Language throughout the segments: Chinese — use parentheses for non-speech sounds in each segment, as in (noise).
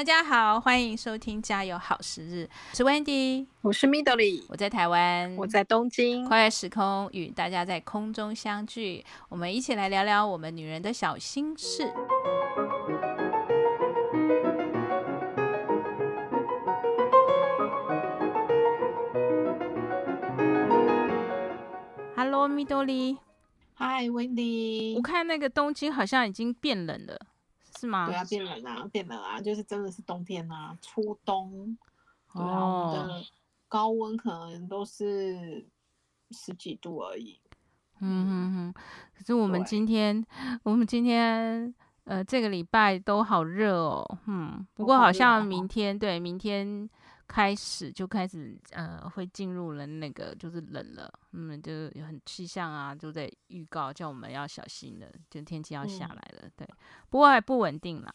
大家好，欢迎收听《加油好时日》，我是 Wendy，我是 Midori，我在台湾，我在东京，跨越时空与大家在空中相聚，我们一起来聊聊我们女人的小心事。Hello，Midori。Hi，Wendy。我看那个东京好像已经变冷了。是吗？对啊，变冷啊，变冷啊，就是真的是冬天啊，初冬。对啊，我们的高温可能都是十几度而已。嗯哼哼。可是我们今天，我们今天，呃，这个礼拜都好热哦。嗯，不过好像明天，对，明天。开始就开始，呃，会进入了那个就是冷了，嗯，就有很气象啊，就在预告叫我们要小心的，就天气要下来了，嗯、对。不过还不稳定啦，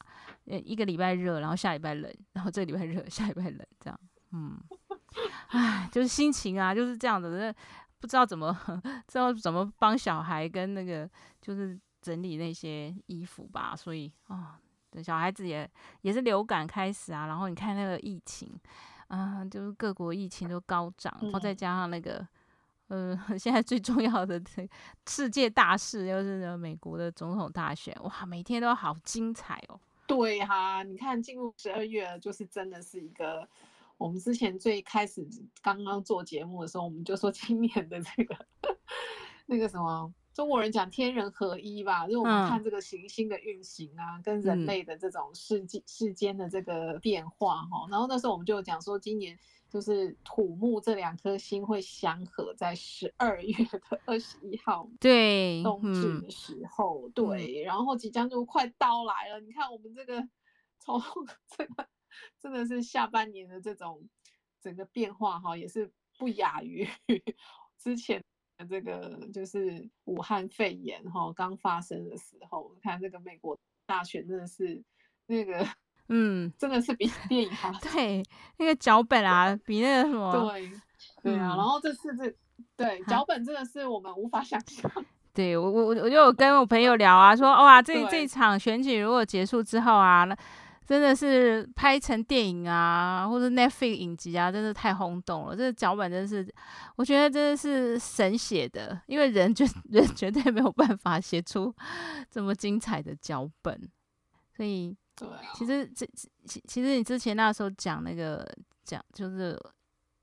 呃，一个礼拜热，然后下礼拜冷，然后这个礼拜热，下礼拜冷，这样，嗯，唉，就是心情啊，就是这样的，不知道怎么，(laughs) 知道怎么帮小孩跟那个就是整理那些衣服吧，所以哦，小孩子也也是流感开始啊，然后你看那个疫情。啊，就是各国疫情都高涨，然后再加上那个，呃，(laughs) 现在最重要的这世界大事，又是美国的总统大选，哇，每天都好精彩哦。对哈，你看进入十二月，就是真的是一个，我们之前最开始刚刚做节目的时候，我们就说今年的这个 (laughs) 那个什么。中国人讲天人合一吧，就是我们看这个行星的运行啊，嗯、跟人类的这种世纪世间的这个变化哈。然后那时候我们就讲说，今年就是土木这两颗星会相合在十二月的二十一号，(laughs) 对，冬至的时候，嗯、对，然后即将就快到来了。你看我们这个从 (laughs) 这个真的是下半年的这种整个变化哈，也是不亚于 (laughs) 之前。这个就是武汉肺炎哈刚发生的时候，看这个美国大选真的是那个嗯，真的是比 (laughs) 电影还对那个脚本啊，比那个什么对对啊，嗯、然后这次这对脚本真的是我们无法想 (laughs) 象。(laughs) 对我我我就有跟我朋友聊啊，说哇这对这场选举如果结束之后啊那。真的是拍成电影啊，或者 Netflix 影集啊，真的太轰动了。这个脚本真的是，我觉得真的是神写的，因为人绝 (laughs) 人绝对没有办法写出 (laughs) 这么精彩的脚本。所以，对啊，其实这其其实你之前那时候讲那个讲，就是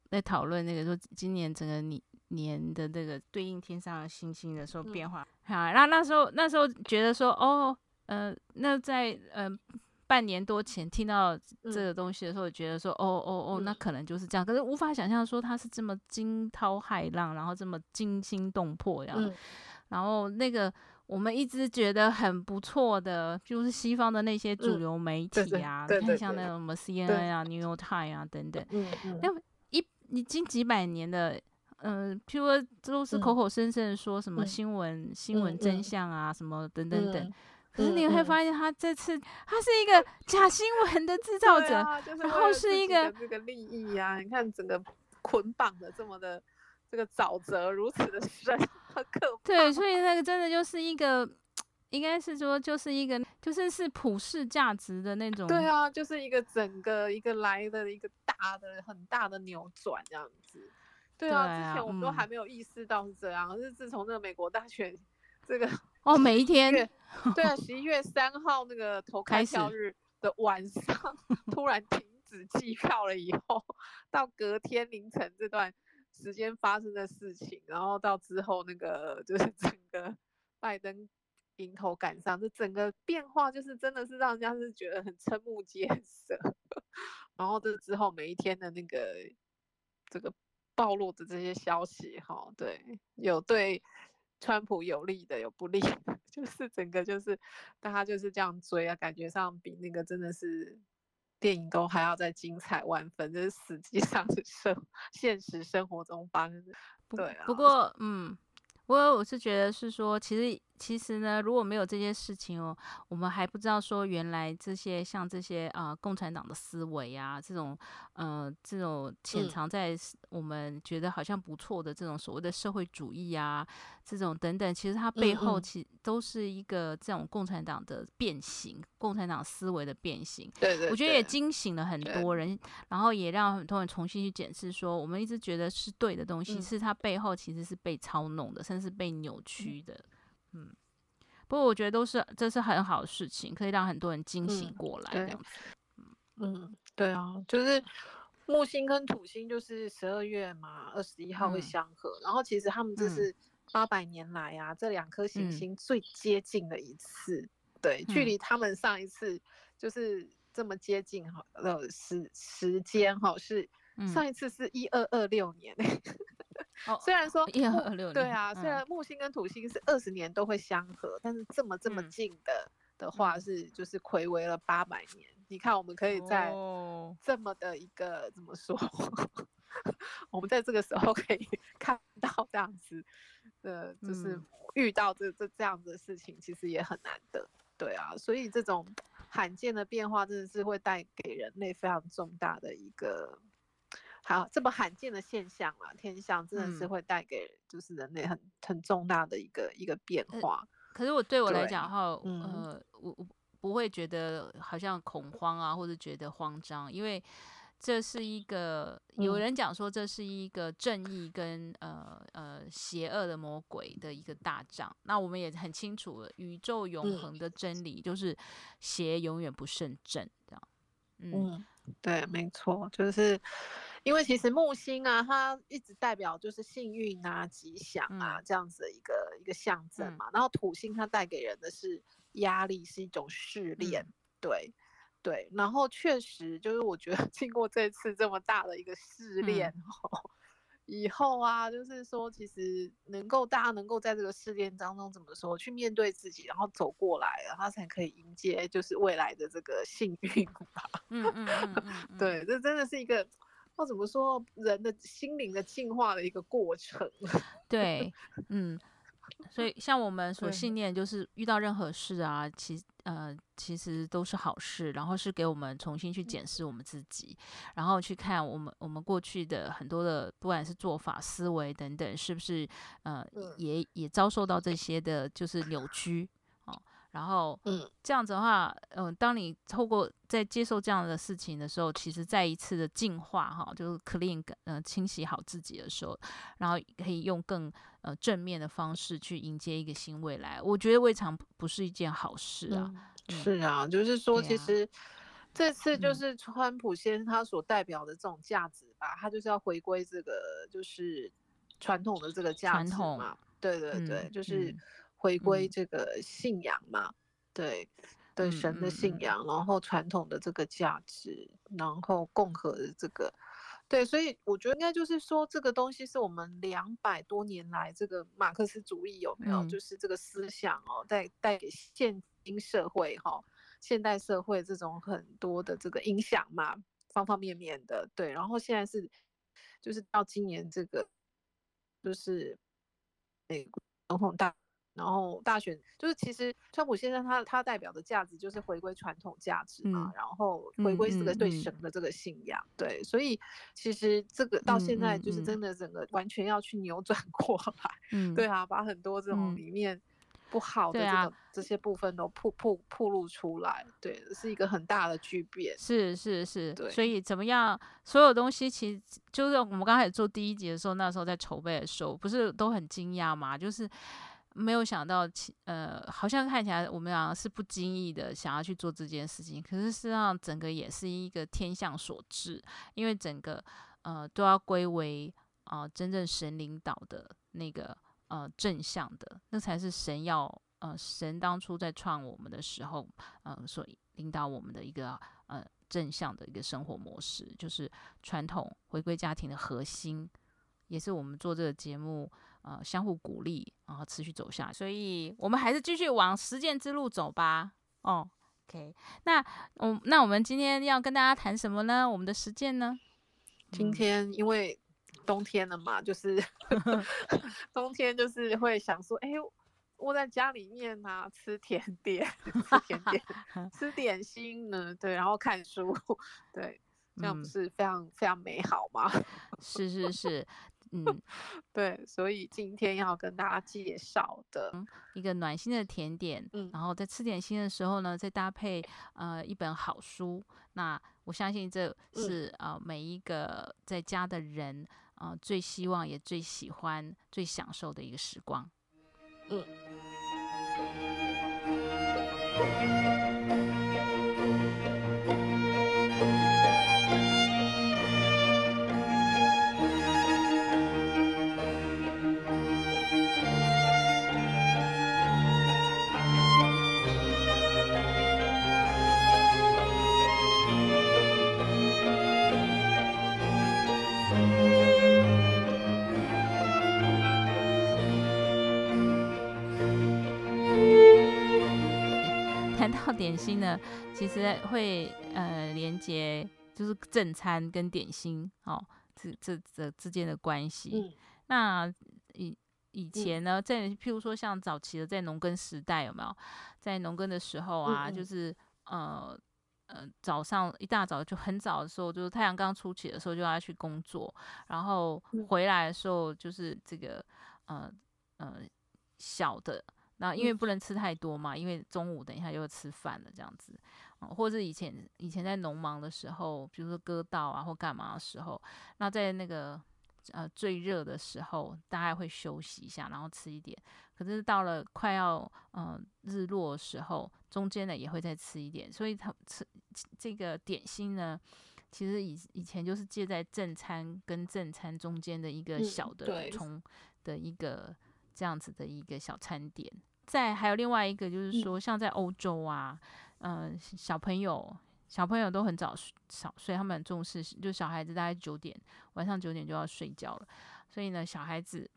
在讨论那个说今年整个年年的这个对应天上的星星的时候变化，好、嗯，那那时候那时候觉得说，哦，呃，那在呃。半年多前听到这个东西的时候，觉得说，哦哦哦，那可能就是这样，可是无法想象说它是这么惊涛骇浪，然后这么惊心动魄这样。然后那个我们一直觉得很不错的，就是西方的那些主流媒体啊，你看像那。种什么 CNN 啊、New York Times 啊等等，那一已经几百年的，嗯，譬如说都是口口声声说什么新闻新闻真相啊，什么等等等。可是你会发现，他这次他是一个假新闻的制造者，啊就是、然后是一个这个利益啊！你看整个捆绑的这么的这个沼泽如此的 (laughs) 深，很可怕。对，所以那个真的就是一个，应该是说就是一个，就是是普世价值的那种。对啊，就是一个整个一个来的一个大的很大的扭转这样子。对啊，对啊之前我们都还没有意识到是这样，可、嗯、是自从那个美国大选这个。哦，每一天，对啊，(laughs) 十一月三号那个投开票日的晚上，(laughs) 突然停止计票了以后，到隔天凌晨这段时间发生的事情，然后到之后那个就是整个拜登迎头赶上，这整个变化就是真的是让人家是觉得很瞠目结舌。然后这之后每一天的那个这个暴露的这些消息，哈，对，有对。川普有利的，有不利的，(laughs) 就是整个就是大家就是这样追啊，感觉上比那个真的是电影都还要再精彩万分，就是实际上是生 (laughs) 现实生活中发生的。对啊，不过嗯，不过我是觉得是说，其实其实呢，如果没有这些事情哦，我们还不知道说原来这些像这些啊、呃，共产党的思维啊，这种呃，这种潜藏在我们觉得好像不错的这种所谓的社会主义啊，这种等等，其实它背后其都是一个这种共产党的变形，共产党思维的变形。对，对对，我觉得也惊醒了很多人，然后也让很多人重新去检视说，我们一直觉得是对的东西，嗯、是它背后其实是被操弄的，甚至是被扭曲的。嗯，不过我觉得都是这是很好的事情，可以让很多人惊醒过来这样子。嗯，嗯，对啊，就是木星跟土星就是十二月嘛，二十一号会相合，嗯，然后其实他们这是八百年来啊，嗯，这两颗行星最接近的一次，嗯，对，距离他们上一次就是这么接近哈，呃，时时间哈是上一次是一二二六年。虽然说一二二六年，对啊，虽然木星跟土星是二十年都会相合，嗯，但是这么这么近的的话是就是睽违了八百年，嗯。你看，我们可以在这么的一个怎么说？(laughs) 我们在这个时候可以看到这样子的，就是遇到这这这样子的事情，其实也很难得。对啊，所以这种罕见的变化真的是会带给人类非常重大的一个。好，这么罕见的现象啊，天象真的是会带给就是人类很、嗯、很重大的一个一个变化。可是我对我来讲的话，呃，我我不会觉得好像恐慌啊，或者觉得慌张，因为这是一个有人讲说这是一个正义跟呃呃邪恶的魔鬼的一个大仗。那我们也很清楚了，宇宙永恒的真理就是邪永远不胜正，这样。嗯，嗯对，没错，就是。因为其实木星啊，它一直代表就是幸运啊、吉祥啊、嗯、这样子的一个一个象征嘛。然后土星它带给人的是压力，是一种试炼，嗯、对对。然后确实就是我觉得 (laughs) 经过这次这么大的一个试炼、嗯、以后啊，就是说其实能够大家能够在这个试炼当中怎么说去面对自己，然后走过来，然后才可以迎接就是未来的这个幸运吧。嗯，嗯 (laughs) 对，这真的是一个。或怎么说，人的心灵的进化的一个过程。(laughs) 对，嗯，所以像我们所信念，就是遇到任何事啊，其呃其实都是好事，然后是给我们重新去检视我们自己，然后去看我们我们过去的很多的，不管是做法、思维等等，是不是呃也也遭受到这些的，就是扭曲。然后，嗯，这样子的话，嗯、呃，当你透过在接受这样的事情的时候，其实再一次的净化，哈，就是 clean，嗯、呃，清洗好自己的时候，然后可以用更呃正面的方式去迎接一个新未来。我觉得未尝不是一件好事啊。嗯、是啊，就是说，其实、啊、这次就是川普先生他所代表的这种价值吧，他就是要回归这个就是传统的这个价值嘛。对对对，嗯、就是。嗯回归这个信仰嘛，嗯、对，对神的信仰，然后传统的这个价值，然后共和的这个，对，所以我觉得应该就是说，这个东西是我们两百多年来这个马克思主义有没有，嗯、就是这个思想哦，带带给现今社会哈、哦，现代社会这种很多的这个影响嘛，方方面面的，对，然后现在是，就是到今年这个，就是美国总统大。然后大选就是，其实川普先生他他代表的价值就是回归传统价值嘛，嗯、然后回归这个对神的。这个信仰，嗯嗯、对，所以其实这个到现在就是真的整个完全要去扭转 (laughs) 过来，嗯，对啊，把很多这种里面不好的这个、嗯、这些部分都曝曝曝露出来，对，是一个很大的巨变，是是是，对，所以怎么样，所有东西其实就是我们刚开始做第一集的时候，那时候在筹备的时候，不是都很惊讶吗？就是。没有想到，呃，好像看起来我们两个是不经意的想要去做这件事情，可是实际上整个也是一个天象所致，因为整个呃都要归为啊、真正神领导的那个呃正向的，那才是神要呃神当初在创我们的时候呃所领导我们的一个呃正向的一个生活模式，就是传统回归家庭的核心，也是我们做这个节目。呃，相互鼓励，然后持续走下去，所以我们还是继续往实践之路走吧。哦，OK，那，我，那我们今天要跟大家谈什么呢？我们的实践呢？今天因为冬天了嘛，就是 (laughs) 冬天就是会想说，哎，窝在家里面啊，吃甜点，(laughs) 吃甜点，吃点心呢，对，然后看书，(laughs) 对，这样不是非常、嗯、非常美好吗？是是是。嗯，(laughs) 对，所以今天要跟大家介绍的一个暖心的甜点，嗯，然后在吃点心的时候呢，再搭配呃一本好书，那我相信这是呃每一个在家的人呃最希望也最喜欢、最享受的一个时光，嗯。点心呢，其实会呃连接就是正餐跟点心哦，这这这之间的关系。嗯、那以以前呢，在譬如说像早期的在农耕时代有没有？在农耕的时候啊，嗯嗯就是呃呃早上一大早就很早的时候，就是太阳刚出起的时候就要去工作，然后回来的时候就是这个呃呃小的。那因为不能吃太多嘛，因为中午等一下又要吃饭了，这样子，或者是以前以前在农忙的时候，比如说割稻啊或干嘛的时候，那在那个呃最热的时候，大概会休息一下，然后吃一点。可是到了快要嗯、呃、日落的时候，中间呢也会再吃一点。所以他吃这个点心呢，其实以以前就是借在正餐跟正餐中间的一个小的补充的一个这样子的一个小餐点。再还有另外一个，就是说，像在欧洲啊，嗯、呃，小朋友小朋友都很早早睡，他们很重视，就小孩子大概九点晚上九点就要睡觉了，所以呢，小孩子。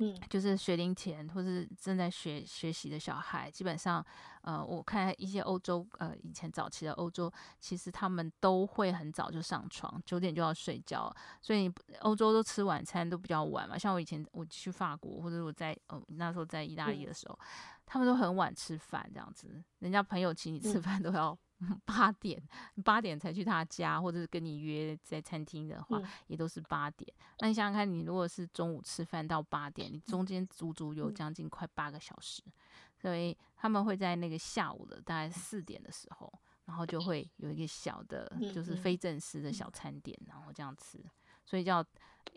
嗯，就是学龄前或是正在学学习的小孩，基本上，呃，我看一些欧洲，呃，以前早期的欧洲，其实他们都会很早就上床，九点就要睡觉，所以欧洲都吃晚餐都比较晚嘛。像我以前我去法国或者我在呃那时候在意大利的时候，嗯、他们都很晚吃饭这样子，人家朋友请你吃饭都要。嗯 (laughs) 八点，八点才去他家，或者是跟你约在餐厅的话，嗯、也都是八点。那你想想看，你如果是中午吃饭到八点，你中间足足有将近快八个小时，嗯、所以他们会在那个下午的大概四点的时候，然后就会有一个小的，就是非正式的小餐点，然后这样吃，所以叫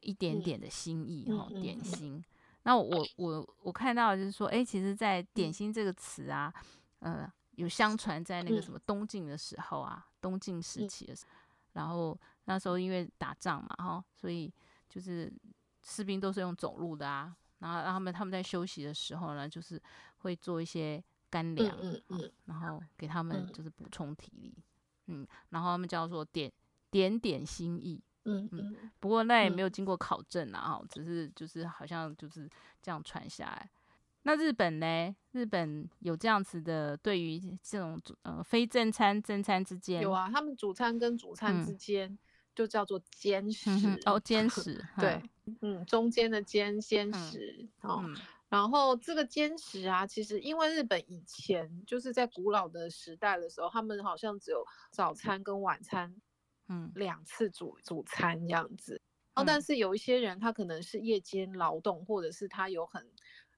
一点点的心意哈，点心。那我我我看到就是说，哎、欸，其实，在点心这个词啊，呃。有相传在那个什么东晋的时候啊，嗯、东晋时期的时候，然后那时候因为打仗嘛，哈，所以就是士兵都是用走路的啊，然后让他们他们在休息的时候呢，就是会做一些干粮，嗯然后给他们就是补充体力，嗯，然后他们叫做点点点心意，嗯不过那也没有经过考证啊，哈，只是就是好像就是这样传下来。那日本呢？日本有这样子的，对于这种呃非正餐正餐之间有啊，他们主餐跟主餐之间就叫做间食、嗯、哦，间食 (laughs) 对，嗯，中间的间间食哦，嗯、然后这个间食啊，其实因为日本以前就是在古老的时代的时候，他们好像只有早餐跟晚餐，嗯，两次主主餐这样子，哦，但是有一些人他可能是夜间劳动，或者是他有很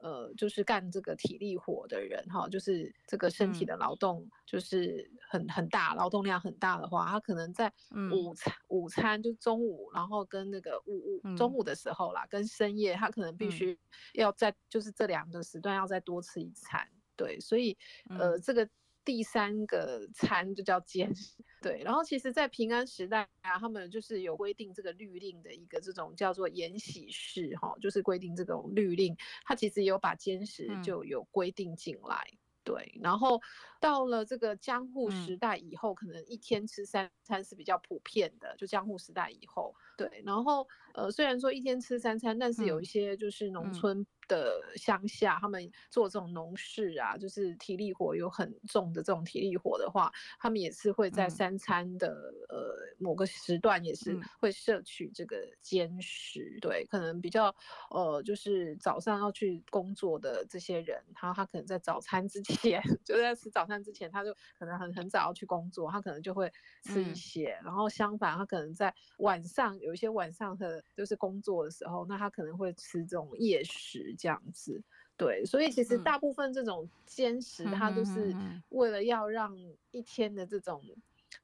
呃，就是干这个体力活的人哈，就是这个身体的劳动就是很很大，劳动量很大的话，他可能在午餐、嗯、午餐就中午，然后跟那个午午中午的时候啦，嗯、跟深夜，他可能必须要在就是这两个时段要再多吃一餐，对，所以呃这个。第三个餐就叫监食，(laughs) 对。然后其实，在平安时代啊，他们就是有规定这个律令的一个这种叫做延禧式哈，就是规定这种律令，它其实也有把监食就有规定进来，对。然后到了这个江户时代以后，嗯、可能一天吃三餐是比较普遍的。就江户时代以后，对，然后呃，虽然说一天吃三餐，但是有一些就是农村。嗯的乡下，他们做这种农事啊，就是体力活有很重的这种体力活的话，他们也是会在三餐的、嗯、呃某个时段也是会摄取这个间食。嗯、对，可能比较呃就是早上要去工作的这些人，他他可能在早餐之前，(laughs) 就在吃早餐之前，他就可能很很早要去工作，他可能就会吃一些。嗯、然后相反，他可能在晚上有一些晚上的就是工作的时候，那他可能会吃这种夜食。这样子，对，所以其实大部分这种坚食，它都是为了要让一天的这种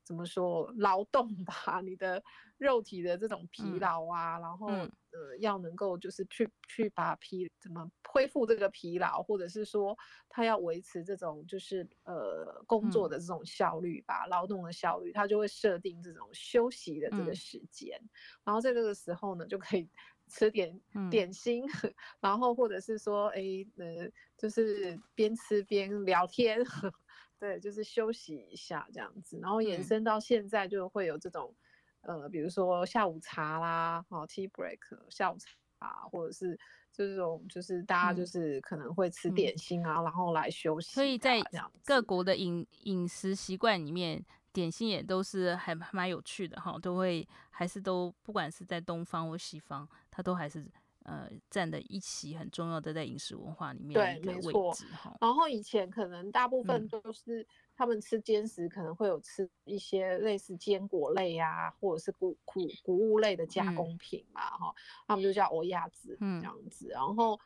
怎么说劳动吧，你的肉体的这种疲劳啊，然后呃要能够就是去去把疲怎么恢复这个疲劳，或者是说他要维持这种就是呃工作的这种效率吧，劳动的效率，他就会设定这种休息的这个时间，然后在这个时候呢就可以。(laughs) 吃点点心，嗯、(laughs) 然后或者是说，哎，呃，就是边吃边聊天，(laughs) 对，就是休息一下这样子，然后延伸到现在就会有这种，嗯、呃，比如说下午茶啦，哦，tea break 下午茶，或者是这种，就是大家就是可能会吃点心啊，嗯、然后来休息。所以在各国的饮饮食习惯里面。点心也都是还蛮有趣的哈，都会还是都不管是在东方或西方，它都还是呃占的一席很重要的在饮食文化里面的一个位置哈。然后以前可能大部分都是他们吃坚食，可能会有吃一些类似坚果类啊，或者是谷谷谷物类的加工品嘛哈，他们就叫欧亚子这样子。然后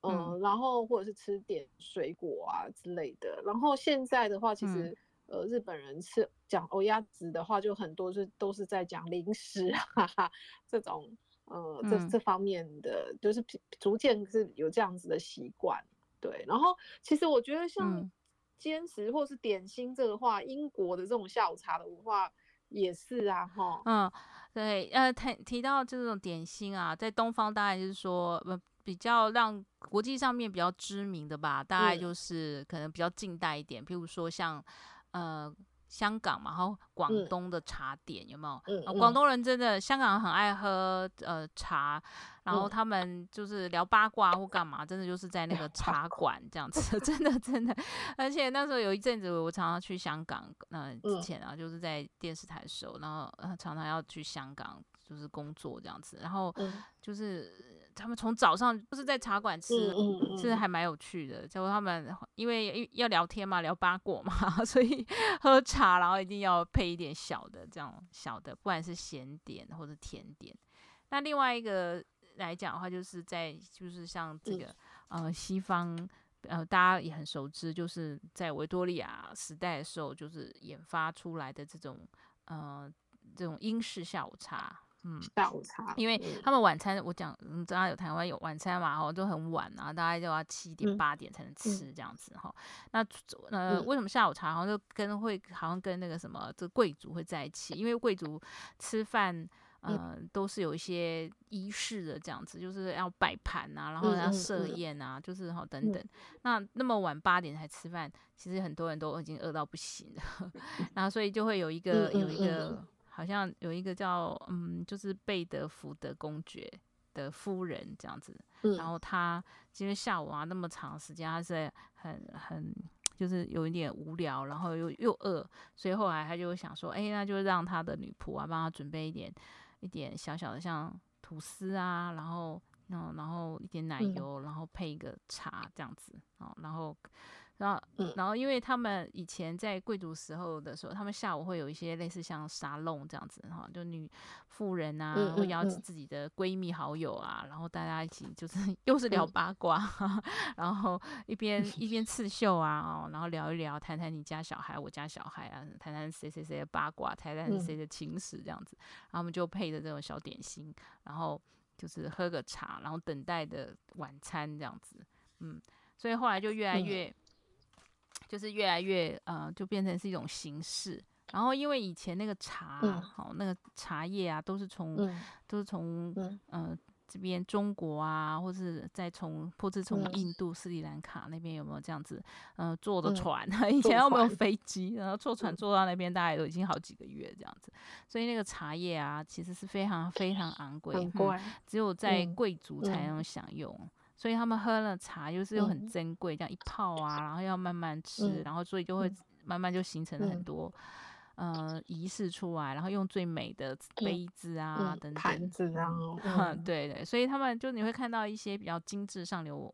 嗯，然后或者是吃点水果啊之类的。然后现在的话，其实。呃，日本人吃讲欧亚子的话，就很多是都是在讲零食 (laughs) 哈哈，这种呃这这方面的，就是逐渐是有这样子的习惯。对，然后其实我觉得像间食或是点心这个话，嗯、英国的这种下午茶的文化也是啊，哈。嗯，对，呃，提提到这种点心啊，在东方大概就是说，呃，比较让国际上面比较知名的吧，大概就是可能比较近代一点，譬如说像。呃，香港嘛，然后广东的茶点、嗯、有没有？嗯，广东人真的，香港很爱喝呃茶，然后他们就是聊八卦或干嘛，真的就是在那个茶馆这样子，(laughs) 真的真的。而且那时候有一阵子，我常常去香港，呃，之前啊，就是在电视台的时候，然后常常要去香港就是工作这样子，然后就是。他们从早上就是在茶馆吃，其实还蛮有趣的。结果他们因为要聊天嘛，聊八卦嘛，(laughs) 所以喝茶，然后一定要配一点小的，这样小的，不管是咸点或者甜点。那另外一个来讲的话，就是在就是像这个呃西方呃大家也很熟知，就是在维多利亚时代的时候，就是研发出来的这种呃这种英式下午茶。嗯，下午茶，因为他们晚餐，我讲，你知道有台湾有晚餐嘛，哈，都很晚啊，大概就要七点八点才能吃这样子哈。那呃，为什么下午茶好像就跟会好像跟那个什么这贵族会在一起？因为贵族吃饭，呃，都是有一些仪式的这样子，就是要摆盘啊，然后要设宴啊，就是哈等等。那那么晚八点才吃饭，其实很多人都已经饿到不行了，(laughs) 然后所以就会有一个有一个。好像有一个叫嗯，就是贝德福德公爵的夫人这样子，嗯、然后他因为下午啊那么长时间，他是很很就是有一点无聊，然后又又饿，所以后来他就想说，哎，那就让他的女仆啊帮他准备一点一点小小的像吐司啊，然后嗯，然后一点奶油，然后配一个茶这样子啊，然后。然后，然后，因为他们以前在贵族时候的时候，他们下午会有一些类似像沙龙这样子哈，就女妇人啊，会邀请。自己的闺蜜好友啊，然后大家一起就是 (laughs) 又是聊八卦，(laughs) 然后一边 (laughs) 一边刺绣啊，哦，然后聊一聊，谈谈你家小孩，我家小孩啊，谈谈谁谁谁的八卦，谈谈谁的情史这样子，然后我们就配着这种小点心，然后就是喝个茶，然后等待的晚餐这样子，嗯，所以后来就越来越。就是越来越呃，就变成是一种形式。然后因为以前那个茶，好、嗯哦、那个茶叶啊，都是从、嗯、都是从嗯、呃、这边中国啊，或是再从或是从印度斯里兰卡那边有没有这样子，呃，坐的船？嗯、(laughs) 以前有没有飞机？然后坐船坐到那边，大概都已经好几个月这样子。所以那个茶叶啊，其实是非常非常昂贵，嗯，只有在贵族才能享用。所以他们喝了茶又是又很珍贵，这样一泡啊，然后要慢慢吃，嗯、然后所以就会慢慢就形成了很多。呃，仪式出来，然后用最美的杯子啊，嗯、等等盘子啊，(laughs) 嗯、对对，所以他们就你会看到一些比较精致上流，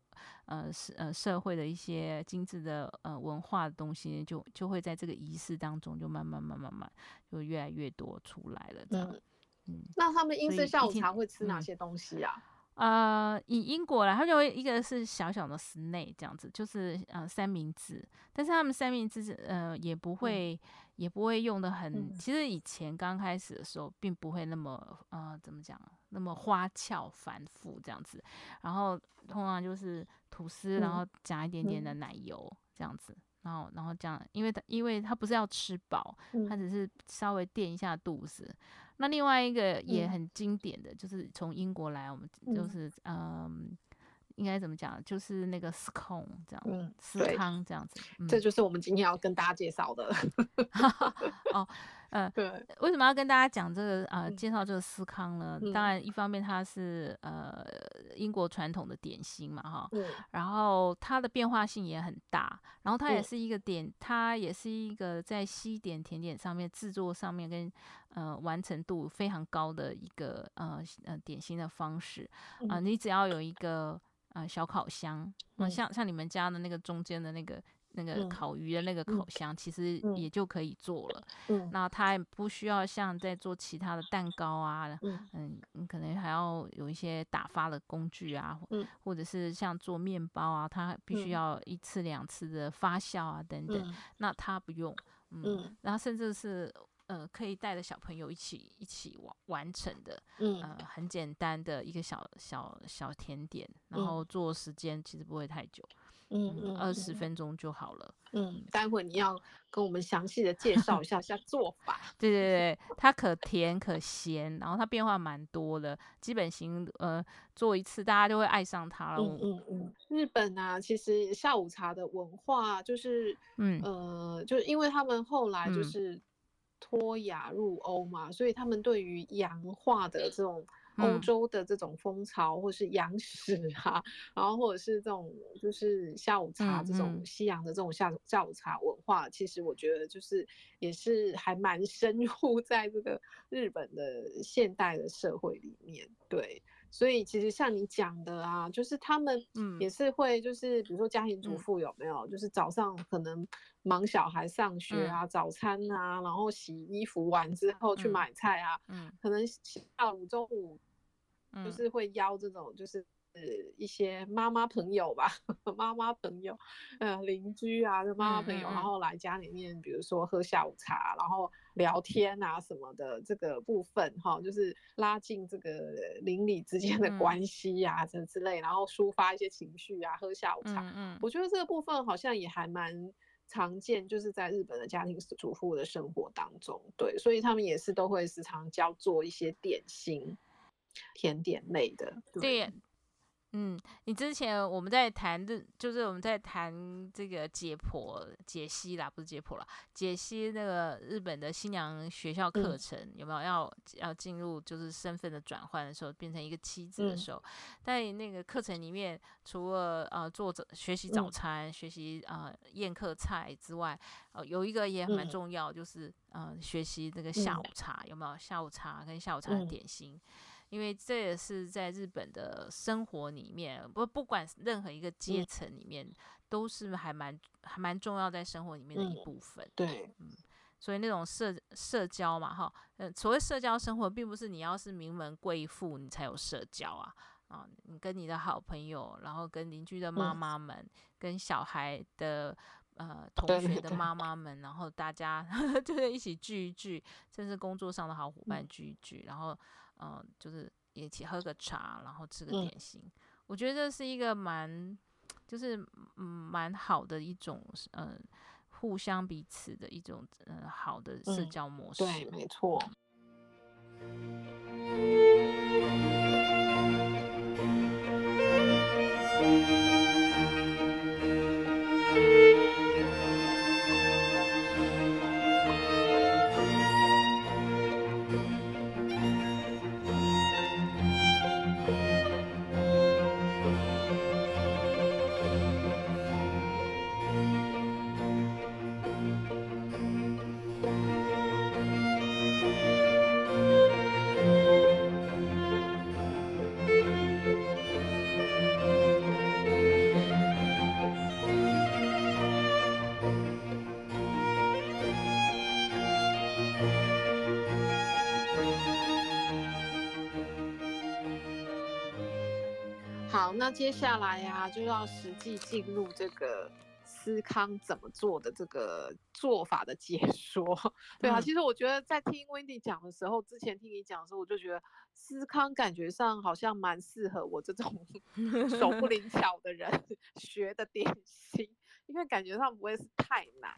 呃，社呃社会的一些精致的呃文化的东西，就就会在这个仪式当中就慢慢慢慢慢就越来越多出来了，这样。嗯，嗯，那他们英式下午茶会吃哪些东西啊？呃，以英国来，它就会一个是小小的 snack 这样子，就是呃三明治，但是他们三明治呃也不会、嗯、也不会用的很、嗯，其实以前刚开始的时候，并不会那么呃怎么讲，那么花俏繁复这样子，然后通常就是吐司，然后加一点点的奶油这样子，然后然后这样，因为他因为他不是要吃饱，他只是稍微垫一下肚子。那另外一个也很经典的，嗯、就是从英国来，我们就是嗯，嗯，应该怎么讲，就是那个 scone 这样，嗯，司康这样子，嗯，这就是我们今天要跟大家介绍的。(laughs) 哦。呃，对，为什么要跟大家讲这个呃，介绍这个司康呢？嗯、当然，一方面它是呃英国传统的点心嘛，哈、嗯，然后它的变化性也很大，然后它也是一个点，嗯、它也是一个在西点甜点上面制作上面跟呃完成度非常高的一个呃呃点心的方式。啊、呃，你只要有一个呃小烤箱，嗯，像像你们家的那个中间的那个。那个烤鱼的那个烤箱，其实也就可以做了。嗯，那它也不需要像在做其他的蛋糕啊，嗯，你可能还要有一些打发的工具啊，嗯，或者是像做面包啊，它必须要一次两次的发酵啊等等。那它不用，嗯，然后甚至是呃可以带着小朋友一起一起完完成的，嗯，呃很简单的一个小小小甜点，然后做时间其实不会太久。嗯，二十分钟就好了。嗯，待会你要跟我们详细的介绍一下下做法。(laughs) 对对对，它可甜可咸，然后它变化蛮多的。基本型呃做一次，大家就会爱上它了。嗯嗯嗯。日本啊，其实下午茶的文化就是，嗯呃，就是因为他们后来就是脱亚入欧嘛，所以他们对于洋化的这种。欧洲的这种风潮，或是洋食啊、嗯，(laughs) 然后或者是这种就是下午茶这种西洋的这种下下午茶文化，嗯嗯，其实我觉得就是也是还蛮深入 (laughs) 在这个日本的现代的社会里面。对，所以其实像你讲的啊，就是他们也是会就是比如说家庭主妇有没有，就是早上可能忙小孩上学啊，嗯、早餐啊，然后洗衣服完之后去买菜啊，嗯，可能下午中午。就是会邀这种，就是一些妈妈朋友吧，(laughs) 妈妈朋友，呃，邻居啊，就妈妈朋友，然后来家里面，比如说喝下午茶，然后聊天啊什么的，这个部分哈，就是拉近这个邻里之间的关系呀，这之类，然后抒发一些情绪啊，喝下午茶。嗯，我觉得这个部分好像也还蛮常见，就是在日本的家庭主妇的生活当中，对，所以他们也是都会时常教做一些点心。甜点类的，对，嗯，你之前我们在谈的，就是我们在谈这个解剖解析啦，不是解剖啦，解析那个日本的新娘学校课程、嗯、有没有要要进入就是身份的转换的时候，变成一个妻子的时候，在、嗯、那个课程里面，除了呃做着学习早餐、嗯、学习呃宴客菜之外，呃有一个也蛮重要，嗯、就是呃学习这个下午茶、嗯、有没有？下午茶跟下午茶的点心。嗯因为这也是在日本的生活里面，不不管任何一个阶层里面，嗯、都是还蛮还蛮重要在生活里面的一部分。嗯、对，嗯，所以那种社社交嘛，哈，嗯，所谓社交生活，并不是你要是名门贵妇你才有社交啊，啊，你跟你的好朋友，然后跟邻居的妈妈们，嗯、跟小孩的呃同学的妈妈们，然后大家 (laughs) 就是一起聚一聚，甚至工作上的好伙伴聚一聚，嗯、然后。嗯，就是一起喝个茶，然后吃个点心。嗯、我觉得这是一个蛮，就是嗯蛮好的一种，嗯，互相彼此的一种，嗯，好的社交模式。嗯、对，没错。好，那接下来呀、啊，就要实际进入这个思康怎么做的这个做法的解说。对啊，其实我觉得在听 Wendy 讲的时候，之前听你讲的时候，我就觉得思康感觉上好像蛮适合我这种 (laughs) 手不灵巧的人学的点心，因为感觉上不会是太难。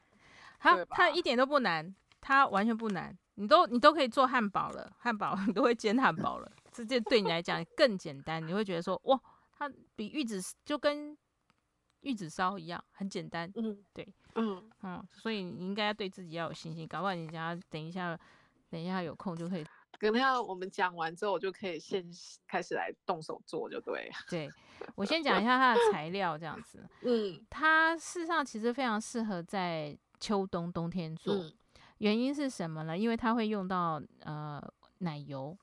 它它一点都不难，它完全不难，你都你都可以做汉堡了，汉堡你 (laughs) 都会煎汉堡了，这这对你来讲更简单，你会觉得说哇。它比玉子就跟玉子烧一样，很简单。嗯，对，嗯嗯，所以你应该要对自己要有信心。搞不好你家等一下，等一下有空就可以。等一下我们讲完之后，我就可以先开始来动手做，就对。对，我先讲一下它的材料，这样子。(laughs) 嗯，它事实上其实非常适合在秋冬冬天做。嗯，原因是什么呢？因为它会用到呃奶油。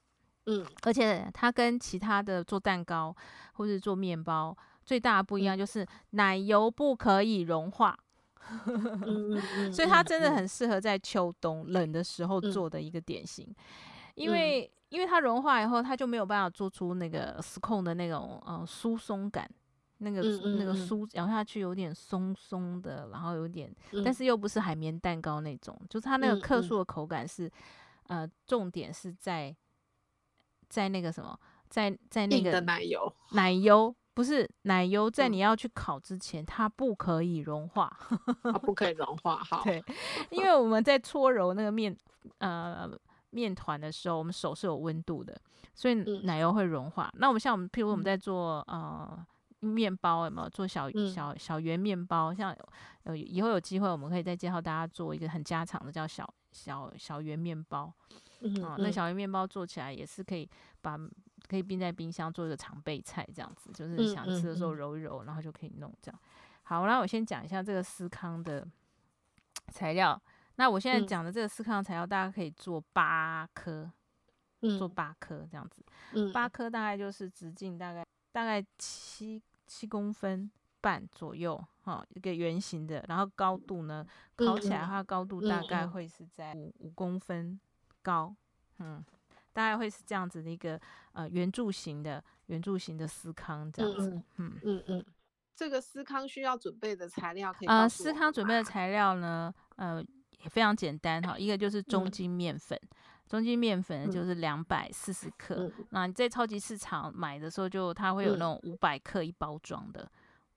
嗯，而且它跟其他的做蛋糕或者做面包最大的不一样就是奶油不可以融化，(laughs) 所以它真的很适合在秋冬冷的时候做的一个点心，因为因为它融化以后，它就没有办法做出那个失控的那种呃疏松感，那个那个酥咬下去有点松松的，然后有点，但是又不是海绵蛋糕那种，就是它那个克数的口感是呃重点是在。在那个什么，在在那个奶油，奶油不是奶油，在你要去烤之前，嗯、它不可以融化，(laughs) 它不可以融化。好，对，因为我们在搓揉那个面呃面团的时候，我们手是有温度的，所以奶油会融化。嗯、那我们像我们，譬如我们在做呃面包，有没有做小小小圆面包？像呃以后有机会，我们可以再介绍大家做一个很家常的，叫小小小圆面包。嗯、哦，那小鱼面包做起来也是可以把可以冰在冰箱做一个常备菜，这样子就是想吃的时候揉一揉，然后就可以弄这样。好，那我先讲一下这个司康的材料。那我现在讲的这个司康材料，大家可以做八颗，做八颗这样子。八颗大概就是直径大概大概七七公分半左右，哈、哦，一个圆形的。然后高度呢，烤起来的话高度大概会是在五五公分。高，嗯，大概会是这样子的一个呃圆柱形的圆柱形的司康这样子，嗯嗯嗯，嗯。这个司康需要准备的材料可以呃，司康准备的材料呢，呃也非常简单哈，一个就是中筋面粉，嗯、中筋面粉就是两百四十克，嗯、那你在超级市场买的时候就它会有那种五百克一包装的。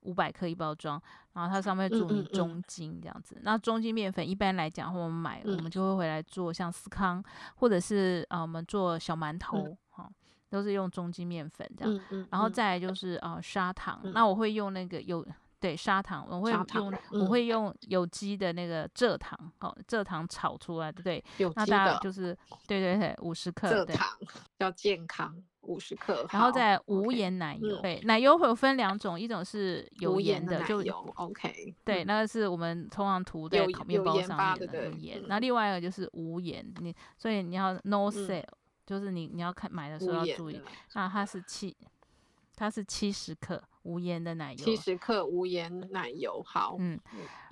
五百克一包装，然后它上面注明中筋这样子。那、嗯嗯嗯、中筋面粉一般来讲，我们买，嗯、我们就会回来做像司康，或者是啊、呃，我们做小馒头，哈、嗯，都是用中筋面粉这样。然后再来就是啊、呃，砂糖。嗯、那我会用那个有对砂糖，我会用我会用有机的那个蔗糖，哦，蔗糖炒出来，对不对？有机的。那大概就是对对对，五十克蔗糖，要健康。五十克，然后再无盐奶油。对，奶油会有分两种，一种是有盐的，就 OK。对，那个是我们通常涂在烤面包上面的有盐。那另外一个就是无盐，你所以你要 no sale，就是你你要看买的时候要注意。那它是七，它是七十克无盐的奶油。七十克无盐奶油，好。嗯，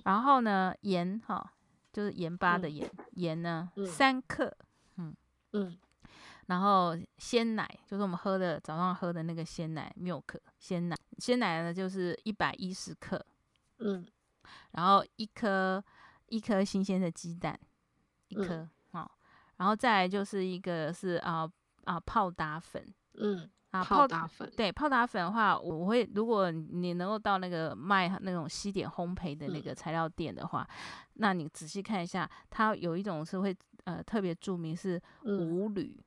然后呢，盐哈，就是盐巴的盐，盐呢三克。嗯嗯。然后鲜奶就是我们喝的早上喝的那个鲜奶 milk 鲜奶，鲜奶呢就是一百一十克，嗯，然后一颗一颗新鲜的鸡蛋，一颗，嗯、哦，然后再来就是一个是啊啊泡打粉，嗯啊泡打粉，对泡打粉的话，我会如果你能够到那个卖那种西点烘焙的那个材料店的话，嗯、那你仔细看一下，它有一种是会呃特别注明是无铝。嗯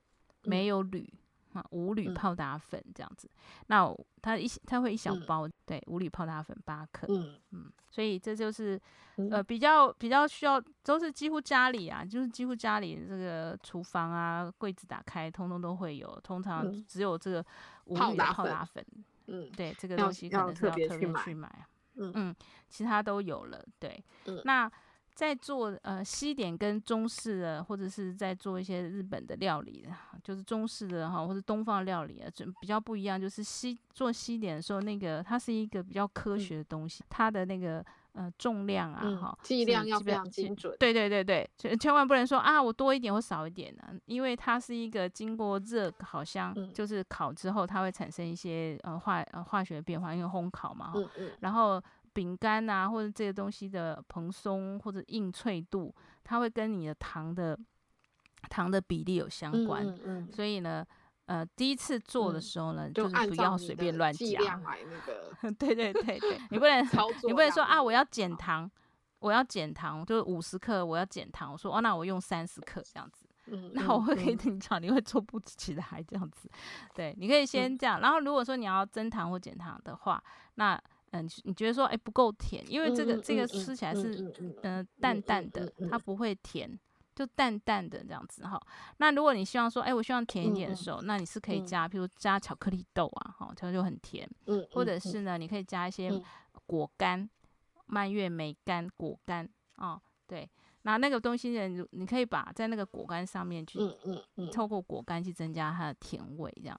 没有铝啊，无铝泡打粉这样子。嗯、那它一它会一小包，嗯、对，无铝泡打粉八克。嗯嗯，所以这就是呃比较比较需要，都是几乎家里啊，就是几乎家里这个厨房啊，柜子打开，通通都会有。通常只有这个无铝泡打粉。嗯，对，这个东西可能是要特别去买。嗯嗯，其他都有了。对，嗯、那。在做呃西点跟中式的，或者是在做一些日本的料理，就是中式的哈，或者东方料理啊，就比较不一样。就是西做西点的时候，那个它是一个比较科学的东西，嗯、它的那个呃重量啊，哈、嗯，剂量要非常精准。对对对对，千千万不能说啊，我多一点或少一点呢，因为它是一个经过热烤箱，嗯、就是烤之后，它会产生一些呃化呃化学变化，因为烘烤嘛，嗯嗯，然后。饼干啊，或者这些东西的蓬松或者硬脆度，它会跟你的糖的糖的比例有相关。嗯嗯、所以呢，呃，第一次做的时候呢，嗯、就，就是不要随便乱加。那个、(laughs) 对对对对，(laughs) 你不能你不能说啊，我要减糖，我要减糖，就是五十克，我要减糖。我说哦，那我用三十克这样子。嗯、那我会跟你讲，你会做不起来这样子。对，你可以先这样。嗯、然后如果说你要增糖或减糖的话，那嗯，你觉得说，哎、欸，不够甜，因为这个、嗯、这个吃起来是，嗯，淡淡的，它不会甜，就淡淡的这样子哈。那如果你希望说，哎、欸，我希望甜一点的时候，嗯、那你是可以加，譬如加巧克力豆啊，哈，它就很甜。嗯，或者是呢，你可以加一些果干，蔓越莓干、果干哦，对，那那个东西呢，你可以把在那个果干上面去，透过果干去增加它的甜味，这样。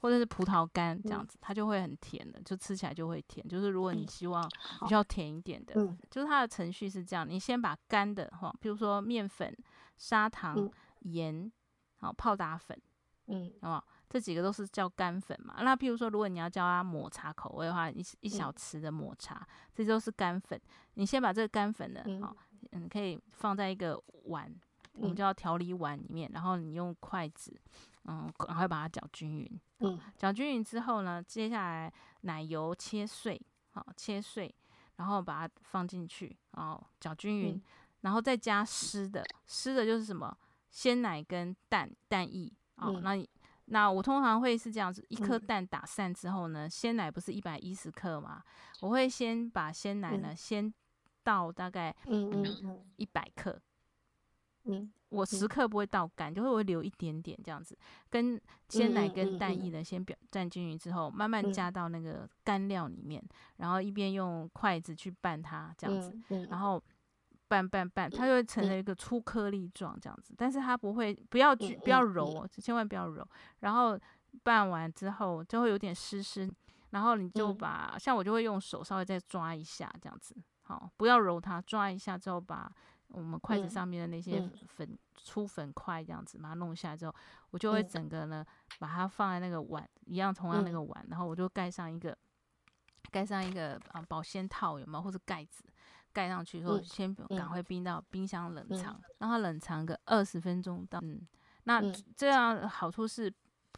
或者是葡萄干这样子，嗯、它就会很甜的，就吃起来就会甜。就是如果你希望比较甜一点的，嗯、就是它的程序是这样：你先把干的哈，比如说面粉、砂糖、嗯、盐，好泡打粉，嗯，好不好？这几个都是叫干粉嘛。那譬如说，如果你要叫它抹茶口味的话，一一小匙的抹茶，嗯、这些都是干粉。你先把这个干粉呢，好，嗯，可以放在一个碗，嗯、我们叫调理碗里面，然后你用筷子。嗯，然后把它搅均匀。嗯，搅均匀之后呢，接下来奶油切碎，好切碎，然后把它放进去，然后搅均匀，嗯、然后再加湿的，湿的就是什么鲜奶跟蛋蛋液。哦，嗯、那那我通常会是这样子，一颗蛋打散之后呢，鲜奶不是一百一十克嘛，我会先把鲜奶呢、嗯、先倒大概嗯一百克。嗯，我时刻不会倒干，就会会留一点点这样子，跟鲜奶跟蛋液呢先表蘸均匀之后，慢慢加到那个干料里面，然后一边用筷子去拌它这样子，然。后拌拌拌，它就会成了一。个粗颗粒状这样子，但是它不会不要去不要揉哦，千万不要揉，然后拌完之后就会有点湿湿，然后你就把像我就会用手稍微再抓一下这样子，好，不要揉它，抓一下之后把。我们筷子上面的那些粉、粗粉块这样子，把它弄下来之后，我就会整个呢，嗯、把它放在那个碗一样，同样那个碗，嗯、然后我就盖上一个，盖上一个啊保鲜套有没有，或者盖子盖上去之后，先赶快冰到冰箱冷藏，嗯、让它冷藏个二十分钟到。嗯，那这样好处是，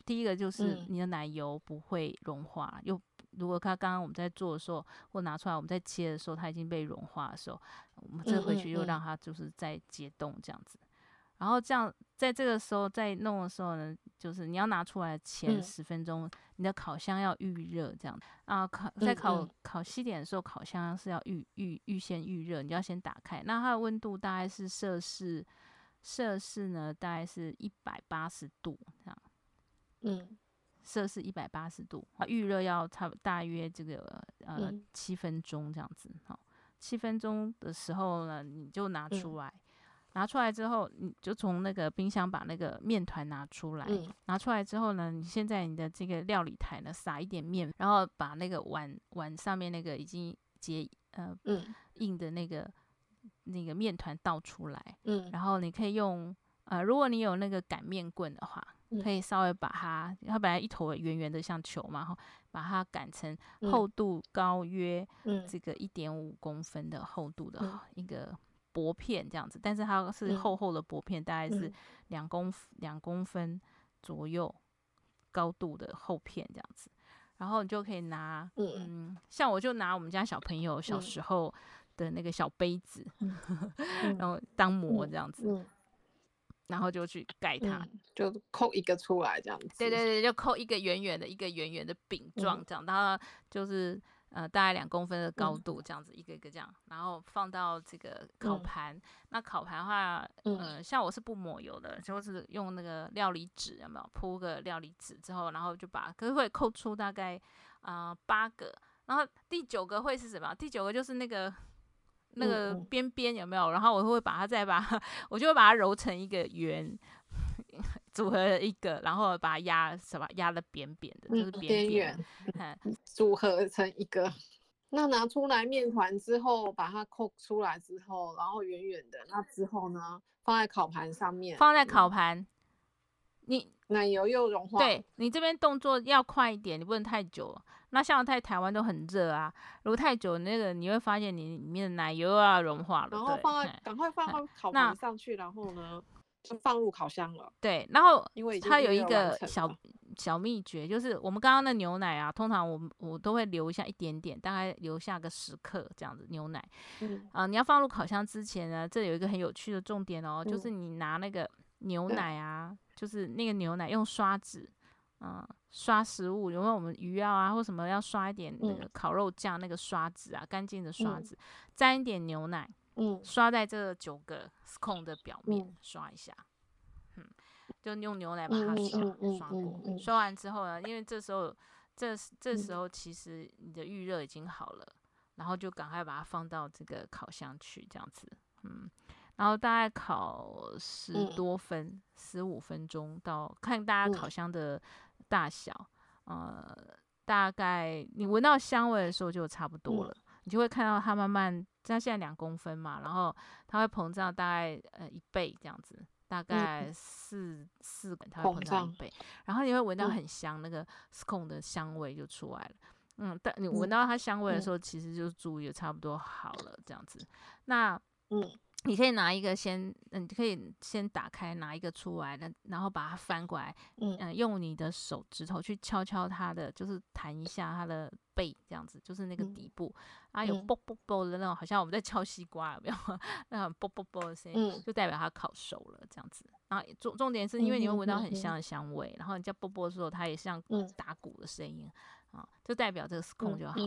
第一个就是你的奶油不会融化，又。如果它刚刚我们在做的时候，或拿出来我们在切的时候，它已经被融化的时候，我们这回去又让它就是再解冻这样子。嗯嗯嗯，然后这样在这个时候在弄的时候呢，就是你要拿出来前十分钟，嗯、你的烤箱要预热这样啊。烤在烤烤西点的时候，烤箱是要预预预先预热，你要先打开。那它的温度大概是摄氏摄氏呢，大概是一百八十度这样。嗯。摄氏一百八十度，啊，预热要差大约这个呃七分钟这样子，好，七分钟的时候呢，你就拿出来，嗯、拿出来之后，你就从那个冰箱把那个面团拿出来，嗯、拿出来之后呢，你先在你的这个料理台呢撒一点面，然后把那个碗碗上面那个已经结呃、嗯、硬的那个那个面团倒出来，嗯、然后你可以用呃，如果你有那个擀面棍的话。可以稍微把它，它本来一坨圆圆的像球嘛，哈，把它擀成厚度高约这个一点五公分的厚度的一个薄片这样子，但是它是厚厚的薄片，大概是两公两公分左右高度的厚片这样子，然后你就可以拿，嗯，像我就拿我们家小朋友小时候的那个小杯子，(laughs) 然后当模这样子。然后就去盖它，嗯，就扣一个出来这样子。对对对，就扣一个圆圆的，一个圆圆的饼状这样，然后就是呃大概两公分的高度这样子，一个一个这样，然后放到这个烤盘。嗯、那烤盘的话，呃，像我是不抹油的，就是用那个料理纸，有没有铺个料理纸之后，然后就把可是会扣出大概啊、呃、八个，然后第九个会是什么？第九个就是那个。那个边边有没有？然后我会把它再把它，(laughs) 我就会把它揉成一个圆，(laughs) 组合一个，然后把它压什么压的扁扁的，就是边缘，嗯、组合成一个。那拿出来面团之后，把它扣出来之后，然后圆圆的，那之后呢，放在烤盘上面，放在烤盘，嗯、你奶油又融化，对你这边动作要快一点，你不能太久。那像在台湾都很热啊，如果太久，那个你会发现你里面的奶油又要融化了，然后放在赶快放到烤盘上去，然后呢就放入烤箱了。对，然后因为它有一个小。小秘诀就是，我们刚刚的牛奶啊，通常我我都会留下一点点，大概留下个十克这样子牛奶。嗯啊，你要放入烤箱之前呢，这有一个很有趣的重点哦，嗯、就是你拿那个牛奶啊，就是那个牛奶用刷子，嗯，刷食物，有没有我们鱼料啊或什么要刷一点那个烤肉酱那个刷子啊，干净的刷子，沾一点牛奶，嗯，刷在这九个 scone 的表面，刷一下。嗯就用牛奶把它刷刷过，刷完之后呢，因为这时候这这时候其实你的预热已经好了，然后就赶快把它放到这个烤箱去，这样子，嗯，然后大概烤十多分，十五分钟到看大家烤箱的大小，呃，大概你闻到香味的时候就差不多了，你就会看到它慢慢，它现在两公分嘛，然后它会膨胀大概呃一倍这样子。大概四四个，它会膨胀一倍，然后你会闻到很香，那个 scone 的香味就出来了。嗯，但你闻到它香味的时候，其实就注意差不多好了，这样子。那嗯。你可以拿一个先，嗯，你可以先打开，拿一个出来，那然后把它翻过来，嗯，呃、用你的手指头去敲敲它的，就是弹一下它的背，这样子，就是那个底部，嗯、啊，有啵啵啵的那种，好像我们在敲西瓜，有没有？(laughs) 那种啵啵啵的声音，就代表它烤熟了，这样子。然后重重点是因为你会闻到很香的香味，然后你叫啵啵的时候，它也像打鼓的声音，啊，就代表这个 scone 就好了。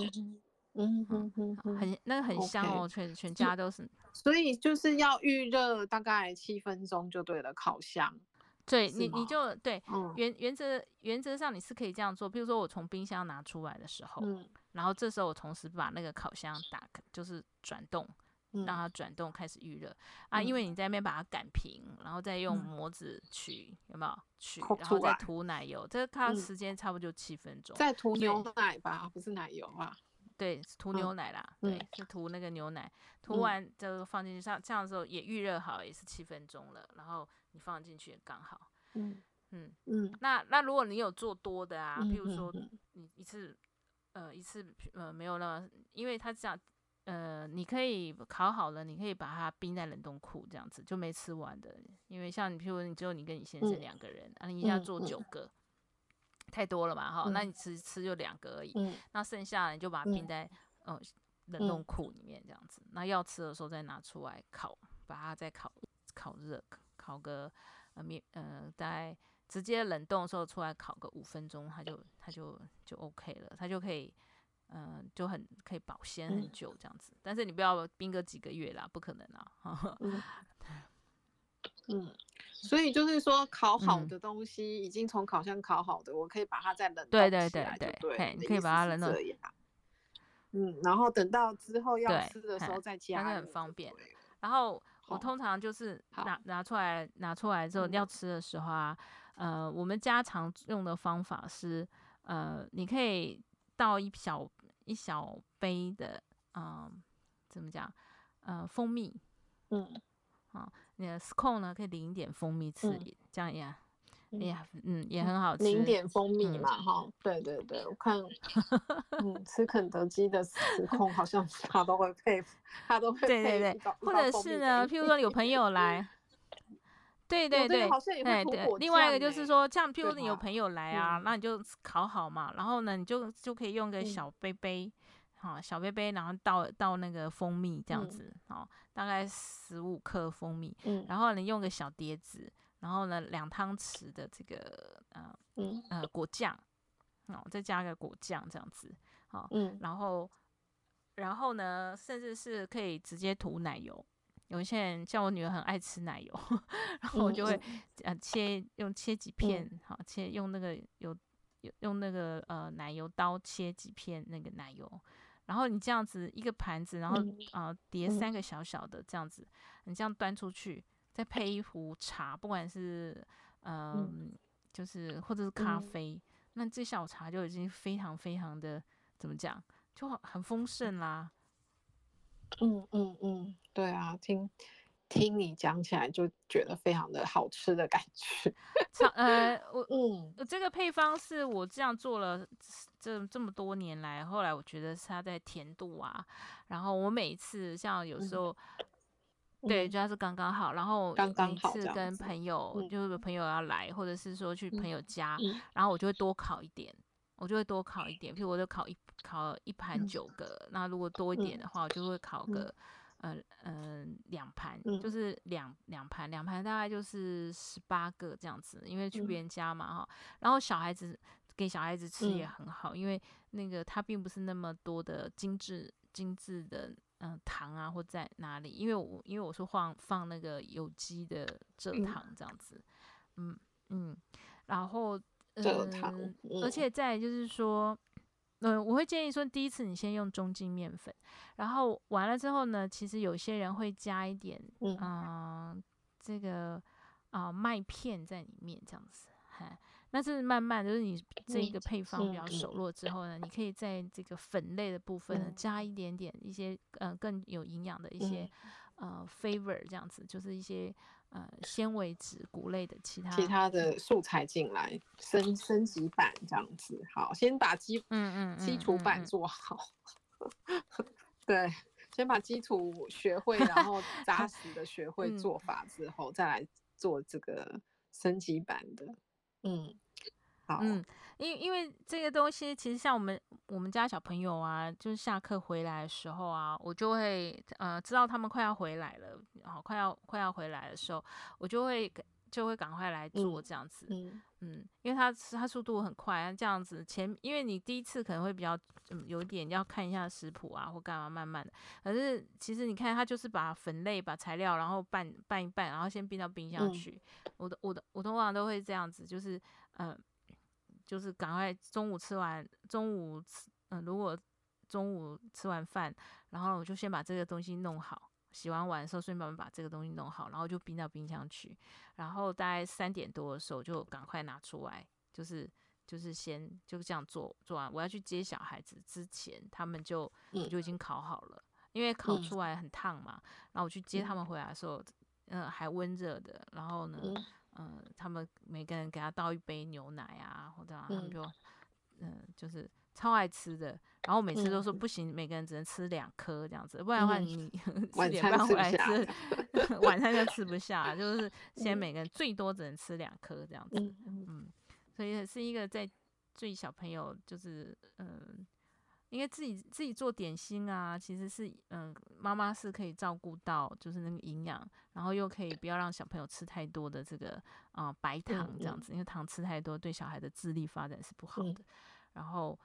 嗯哼哼，很那个很香哦，全 (laughs) 全家都是。所以就是要预热大概七分钟就对了，烤箱。对，你你就对，原原则原则上你是可以这样做。比如说我从冰箱拿出来的时候，然后这时候我同时把那个烤箱打开，就是转动，让它转动开始预热啊。因为你在那边把它擀平，然后再用模子取，有没有取？然后再涂奶油，这个它时间差不多就七分钟。再涂牛奶吧，不是奶油啊。对，涂牛奶啦，嗯、对，是涂那个牛奶，涂完就放进去，像这样的时候也预热好，也是七分钟了，然后你放进去也刚好。嗯嗯嗯。那那如果你有做多的啊，譬如说你一次，呃，一次呃没有那么，因为它这样，呃，你可以烤好了，你可以把它冰在冷冻库，这样子就没吃完的。因为像你譬如你只有你跟你先生两个人，啊，你一下做九个。太多了嘛，哈，那你吃吃就两个而已，嗯、那剩下的你就把它冰在嗯、呃、冷冻库里面这样子，嗯、那要吃的时候再拿出来烤，把它再烤烤热，烤个呃面呃大概直接冷冻的时候出来烤个五分钟，它就它就就 OK 了，它就可以嗯、呃、就很可以保鲜很久这样子，嗯、但是你不要冰个几个月啦，不可能啊，嗯。(laughs) 嗯所以就是说，烤好的东西已经从烤箱烤好的，我可以把它再冷冻起来，对对对对，你可以把它冷冻。嗯，然后等到之后要吃的时候再加，那很方便。然后我通常就是拿拿出来，拿出来之后要吃的时候啊，呃，我们家常用的方法是，呃，你可以倒一小一小杯的，嗯，怎么讲？呃，蜂蜜，嗯，好。那个 scone 呢，可以淋一点蜂蜜吃，这样呀，哎呀，嗯，也很好吃。淋点蜂蜜嘛，哈，对对对，我看，(laughs) 嗯，吃肯德基的 scone 好像 (laughs) 他都会配，他都会配。对对对，或者是呢，譬如说有朋友来，对对对，对对。另外一个就是说，像譬如你有朋友来啊，那你就烤好嘛，然后呢，你就就可以用个小杯杯。好，小杯杯，然后倒倒那个蜂蜜这样子，好、嗯，大概十五克蜂蜜，嗯、然后你用个小碟子，然后呢两汤匙的这个呃、嗯、呃果酱，哦，再加个果酱这样子，好，嗯、然后然后呢，甚至是可以直接涂奶油，有些人像我女儿很爱吃奶油，(laughs) 然后我就会。呃切用切几片，好、嗯、切用那个有用那个呃奶油刀切几片那个奶油。然后你这样子一个盘子，然后啊、呃、叠三个小小的这样子，你这样端出去，再配一壶茶，不管是嗯、呃，就是或者是咖啡，那这小茶就已经非常非常的怎么讲，就很丰盛啦。嗯嗯嗯，对啊，听听你讲起来就觉得非常的好吃的感觉。呃，我嗯，这个配方是我这样做了这这么多年来，后来我觉得它在甜度啊，然后我每一次像有时候。嗯对，主要是刚刚好，然后每次跟朋友，就是朋友要来，或者是说去朋友家，嗯、然后我就会多烤一点，我就会多烤一点，譬如我就烤一烤一盘九个，嗯、那如果多一点的话，我就会烤个，嗯嗯两盘，就是两两盘，两盘大概就是十八个这样子，因为去别人家嘛哈，然后小孩子给小孩子吃也很好，因为那个它并不是那么多的精致精致的。嗯，糖啊，或在哪里？因为我因为我是放放那个有机的蔗糖这样子，嗯嗯，然后嗯、而且再就是说，嗯、呃，我会建议说，第一次你先用中筋面粉，然后完了之后呢，其实有些人会加一点，嗯、呃，这个啊、呃、麦片在里面这样子，哈。那是慢慢，就是你这一个配方比较熟络之后呢，你可以在这个粉类的部分呢加一点点一些呃更有营养的一些呃 flavor 这样子，就是一些呃纤维质谷类的其他其他的素材进来升升级版这样子。好，先把基嗯嗯基础版做好。(laughs) 对，先把基础学会，然后 (laughs) 扎实的学会做法之后，再来做这个升级版的。嗯。好嗯，因因为这个东西，其实像我们我们家小朋友啊，就是下课回来的时候啊，我就会呃知道他们快要回来了，然后快要快要回来的时候，我就会就会赶快来做这样子，嗯，嗯，因为它它速度很快，这样子前因为你第一次可能会比较嗯有点要看一下食谱啊或干嘛，慢慢的，可是其实你看他就是把粉类把材料然后拌拌一拌，然后先冰到冰箱去，嗯、我的我的我通常都会这样子，就是嗯。呃就是赶快中午吃完，中午吃，嗯、呃，如果中午吃完饭，然后我就先把这个东西弄好，洗完碗的时候顺便把这个东西弄好，然后就冰到冰箱去，然后大概三点多的时候就赶快拿出来，就是就是先就这样做做完，我要去接小孩子之前，他们就就已经烤好了，因为烤出来很烫嘛，然后我去接他们回来的时候，嗯、呃，还温热的，然后呢。嗯、呃，他们每个人给他倒一杯牛奶啊，或者他们就，嗯、呃，就是超爱吃的。然后每次都说不行，嗯、每个人只能吃两颗这样子，不然的话你 (laughs) 四点半回来吃，(laughs) 晚餐就吃不下。就是 (laughs) 现在每个人最多只能吃两颗这样子，嗯，嗯，所以是一个在最小朋友就是嗯。呃因为自己自己做点心啊，其实是嗯，妈妈是可以照顾到，就是那个营养，然后又可以不要让小朋友吃太多的这个啊、呃、白糖这样子，因为糖吃太多对小孩的智力发展是不好的。嗯、然后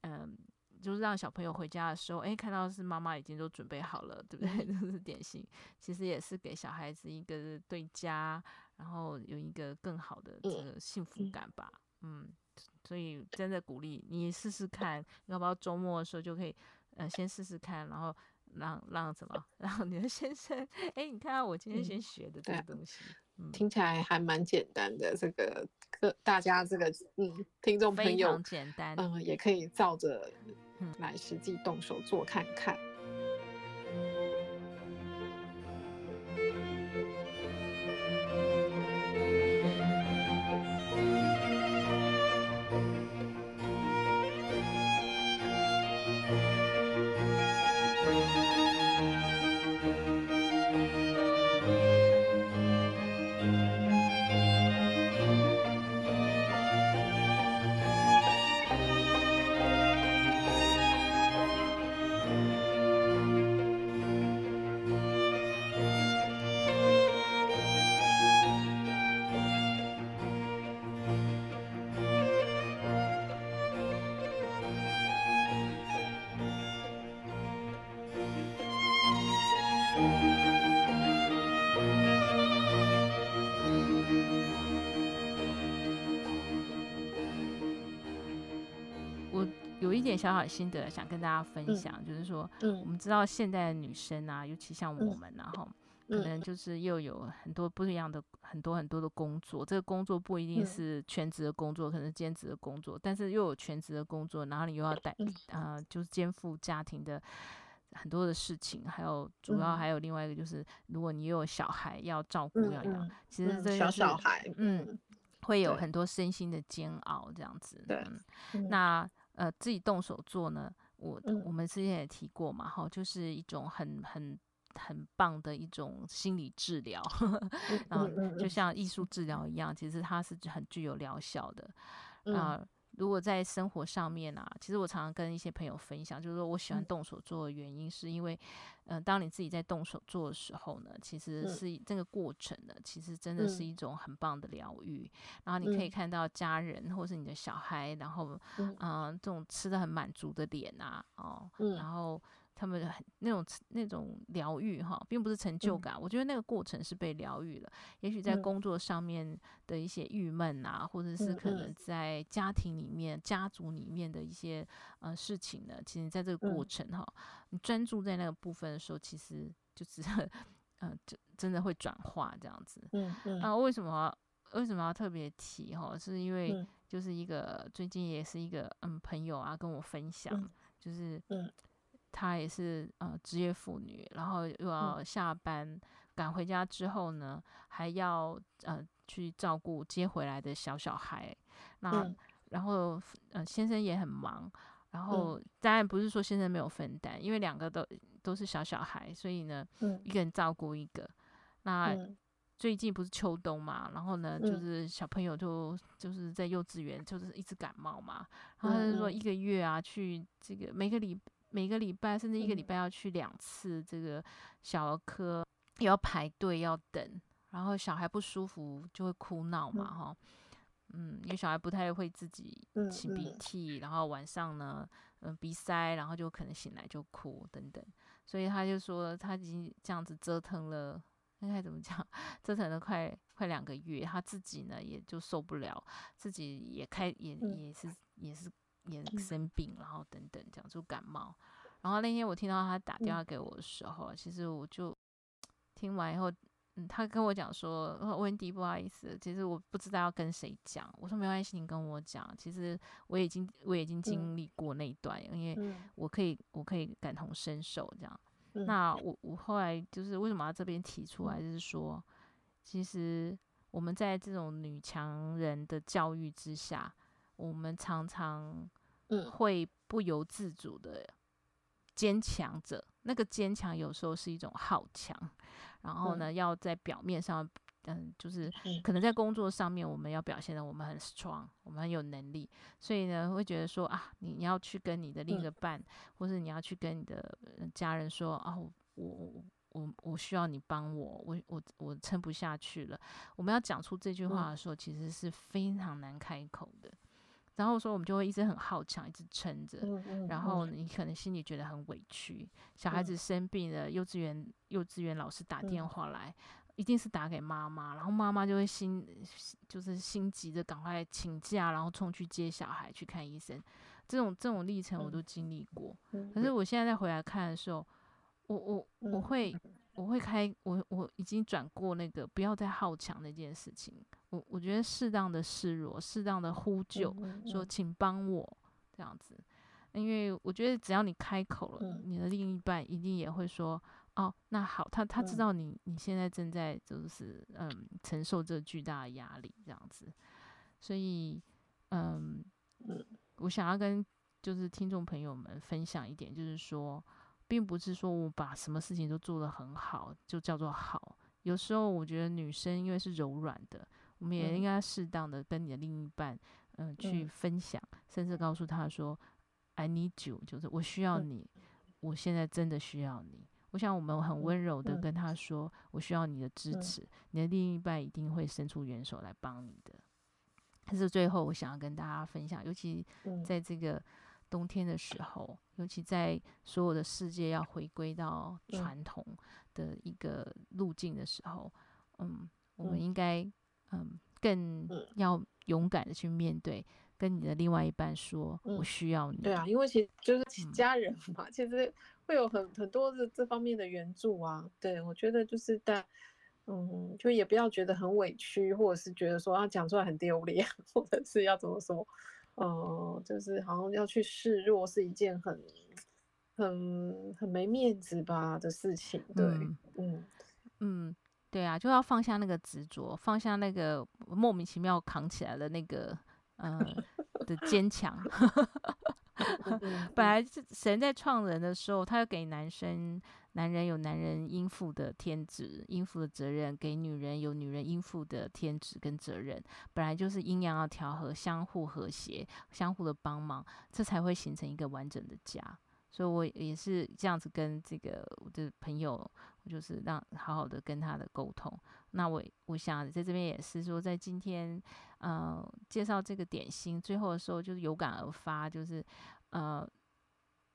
嗯，就是让小朋友回家的时候，哎，看到是妈妈已经都准备好了，对不对？(laughs) 就、嗯、是点心，其实也是给小孩子一个对家，然后有一个更好的这个幸福感吧，嗯。嗯所以真的鼓励你试试看，要不要周末的时候就可以，呃，先试试看，然后让让什么，(laughs) 让你的先生，哎，你看我今天先学的这个东西，嗯嗯、听起来还蛮简单的。这个个大家这个嗯，听众朋友非常简单，嗯，也可以照着来实际动手做看看。小小心得想跟大家分享，嗯、就是说，嗯、我们知道现在的女生啊，尤其像我们、啊，然后，可能就是又有很多不一样的很多很多的工作，这个工作不一定是全职的工作，可能是兼职的工作，但是又有全职的工作，然后你又要带啊、呃，就是肩负家庭的很多的事情，还有主要还有另外一个就是，如果你又有小孩要照顾要养，其实这个小小孩，嗯，会有很多身心的煎熬这样子。对，那呃自己动手做呢，我我们之前也提过嘛，哈，就是一种很很。很棒的一种心理治疗，(laughs) 然后就像艺术治疗一样，其实它是很具有疗效的。啊、呃，如果在生活上面啊，其实我常常跟一些朋友分享，就是说我喜欢动手做的原因，是因为，嗯、呃，当你自己在动手做的时候呢，其实是这个过程呢，其实真的是一种很棒的疗愈。然后你可以看到家人或是你的小孩，然后，嗯、呃，这种吃的很满足的脸啊，哦，然后。他们很那种那种疗愈哈，并不是成就感。嗯、我觉得那个过程是被疗愈了。也许在工作上面的一些郁闷啊，嗯、或者是可能在家庭里面、嗯、家族里面的一些呃事情呢，其实在这个过程哈，嗯、你专注在那个部分的时候，其实就是呃，就真的会转化这样子。嗯嗯。啊，为什么为什么要特别提哈？是因为就是一个最近也是一个嗯朋友啊跟我分享，嗯、就是嗯。她也是呃职业妇女，然后又要下班赶回家之后呢，还要呃去照顾接回来的小小孩。那、嗯、然后呃先生也很忙，然后当然不是说先生没有分担，因为两个都都是小小孩，所以呢，一个人照顾一个。那最近不是秋冬嘛，然后呢，就是小朋友就就是在幼稚园就是一直感冒嘛，然后他就说一个月啊去这个每个礼。每个礼拜甚至一个礼拜要去两次这个小儿科，也要排队要等，然后小孩不舒服就会哭闹嘛，哈，嗯，因为小孩不太会自己擤鼻涕，然后晚上呢，嗯，鼻塞，然后就可能醒来就哭等等，所以他就说他已经这样子折腾了，应该怎么讲，(laughs) 折腾了快快两个月，他自己呢也就受不了，自己也开也也是也是。也生病，然后等等，这样就感冒。然后那天我听到他打电话给我的时候，嗯、其实我就听完以后，嗯，他跟我讲说：“温迪，不好意思，其实我不知道要跟谁讲。”我说：“没关系，你跟我讲。其实我已经我已经经历过那一段，嗯、因为我可以我可以感同身受这样。嗯、那我我后来就是为什么要这边提出来，就是说，其实我们在这种女强人的教育之下。”我们常常会不由自主的坚强着，嗯、那个坚强有时候是一种好强，然后呢，嗯、要在表面上，嗯，就是可能在工作上面，我们要表现的我们很 strong，我们很有能力，所以呢，会觉得说啊，你你要去跟你的另一个伴，嗯、或是你要去跟你的家人说啊，我我我我需要你帮我，我我我撑不下去了。我们要讲出这句话的时候，其实是非常难开口的。然后说，我们就会一直很好强，一直撑着。然后你可能心里觉得很委屈。小孩子生病了，幼稚园幼稚园老师打电话来，一定是打给妈妈，然后妈妈就会心就是心急的赶快请假，然后冲去接小孩去看医生。这种这种历程我都经历过。可是我现在再回来看的时候，我我我会。我会开我我已经转过那个不要再好强那件事情，我我觉得适当的示弱，适当的呼救，说请帮我这样子，因为我觉得只要你开口了，你的另一半一定也会说哦，那好，他他知道你你现在正在就是嗯承受这巨大的压力这样子，所以嗯，我想要跟就是听众朋友们分享一点，就是说。并不是说我把什么事情都做得很好就叫做好。有时候我觉得女生因为是柔软的，我们也应该适当的跟你的另一半，嗯、呃，去分享，甚至告诉他说，I need you，就是我需要你，我现在真的需要你。我想我们很温柔的跟他说，我需要你的支持，你的另一半一定会伸出援手来帮你的。但是最后我想要跟大家分享，尤其在这个。冬天的时候，尤其在所有的世界要回归到传统的一个路径的时候，嗯，嗯，我们应该嗯更要勇敢的去面对，跟你的另外一半说，嗯、我需要你。对啊，因为其实就是家人嘛，嗯、其实会有很很多的这方面的援助啊。对，我觉得就是但嗯，就也不要觉得很委屈，或者是觉得说啊讲出来很丢脸，或者是要怎么说，嗯、呃，就是好像要去示弱是一件很很很没面子吧的事情。对，嗯嗯。嗯对啊，就要放下那个执着，放下那个莫名其妙扛起来的那个，嗯、呃、的坚强。(laughs) 本来是神在创人的时候，他要给男生，男人有男人应负的天职、应负的责任；给女人有女人应负的天职跟责任。本来就是阴阳要调和，相互和谐，相互的帮忙，这才会形成一个完整的家。所以我也是这样子跟这个我的朋友，就是让好好的跟他的沟通。那我我想在这边也是说，在今天呃介绍这个点心最后的时候，就是有感而发，就是呃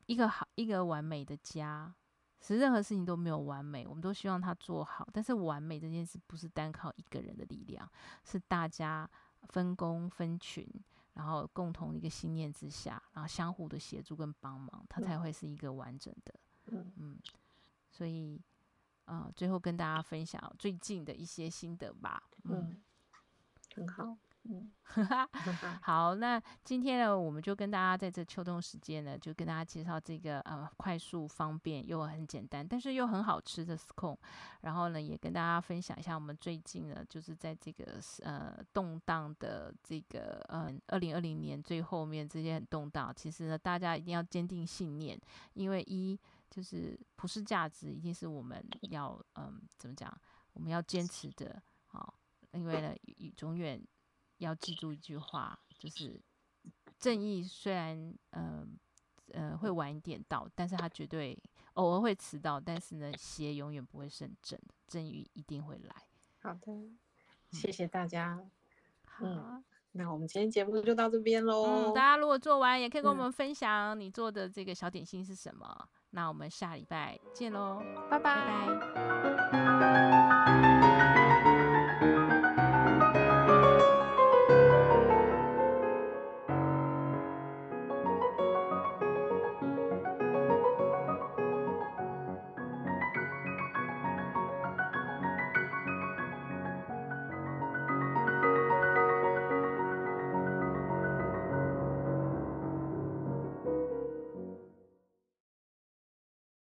一个好一个完美的家，其实任何事情都没有完美，我们都希望他做好。但是完美这件事不是单靠一个人的力量，是大家分工分群。然后共同一个信念之下，然后相互的协助跟帮忙，它才会是一个完整的。嗯嗯，所以，呃，最后跟大家分享最近的一些心得吧。嗯，嗯很好。嗯，(laughs) (laughs) 好，那今天呢，我们就跟大家在这秋冬时间呢，就跟大家介绍这个呃快速、方便又很简单，但是又很好吃的 scone。然后呢，也跟大家分享一下我们最近呢，就是在这个呃动荡的这个嗯二零二零年最后面这些很动荡，其实呢，大家一定要坚定信念，因为一就是普世价值一定是我们要嗯、呃、怎么讲，我们要坚持的啊，因为呢，永远。要记住一句话，就是正义虽然呃呃会晚一点到，但是他绝对偶尔会迟到，但是呢，邪永远不会胜正，正义一定会来。好的，谢谢大家。好、嗯，那我们今天节目就到这边喽、嗯。大家如果做完，也可以跟我们分享你做的这个小点心是什么。嗯、那我们下礼拜见喽，拜拜。拜拜。